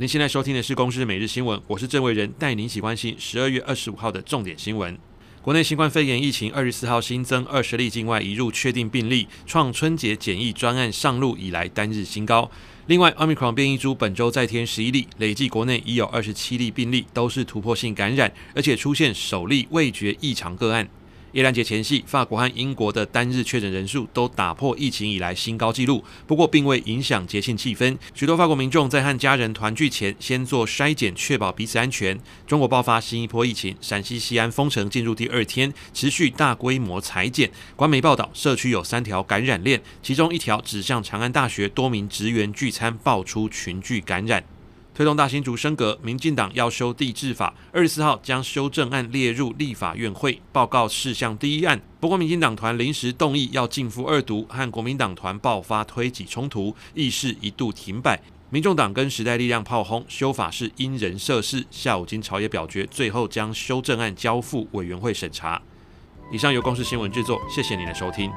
您现在收听的是《公司每日新闻》，我是郑伟仁，带您一起关心十二月二十五号的重点新闻。国内新冠肺炎疫情二十四号新增二十例境外移入确定病例，创春节检疫专案上路以来单日新高。另外，Omicron 变异株本周再添十一例，累计国内已有二十七例病例，都是突破性感染，而且出现首例味觉异常个案。耶诞节前夕，法国和英国的单日确诊人数都打破疫情以来新高纪录，不过并未影响节庆气氛。许多法国民众在和家人团聚前先做筛检，确保彼此安全。中国爆发新一波疫情，陕西西安封城进入第二天，持续大规模采检。官媒报道，社区有三条感染链，其中一条指向长安大学多名职员聚餐，爆出群聚感染。推动大新竹升格，民进党要修地制法，二十四号将修正案列入立法院会报告事项第一案。不过，民进党团临时动议要径付二读，和国民党团爆发推挤冲突，议事一度停摆。民众党跟时代力量炮轰修法是因人设事，下午经朝野表决，最后将修正案交付委员会审查。以上由公视新闻制作，谢谢您的收听。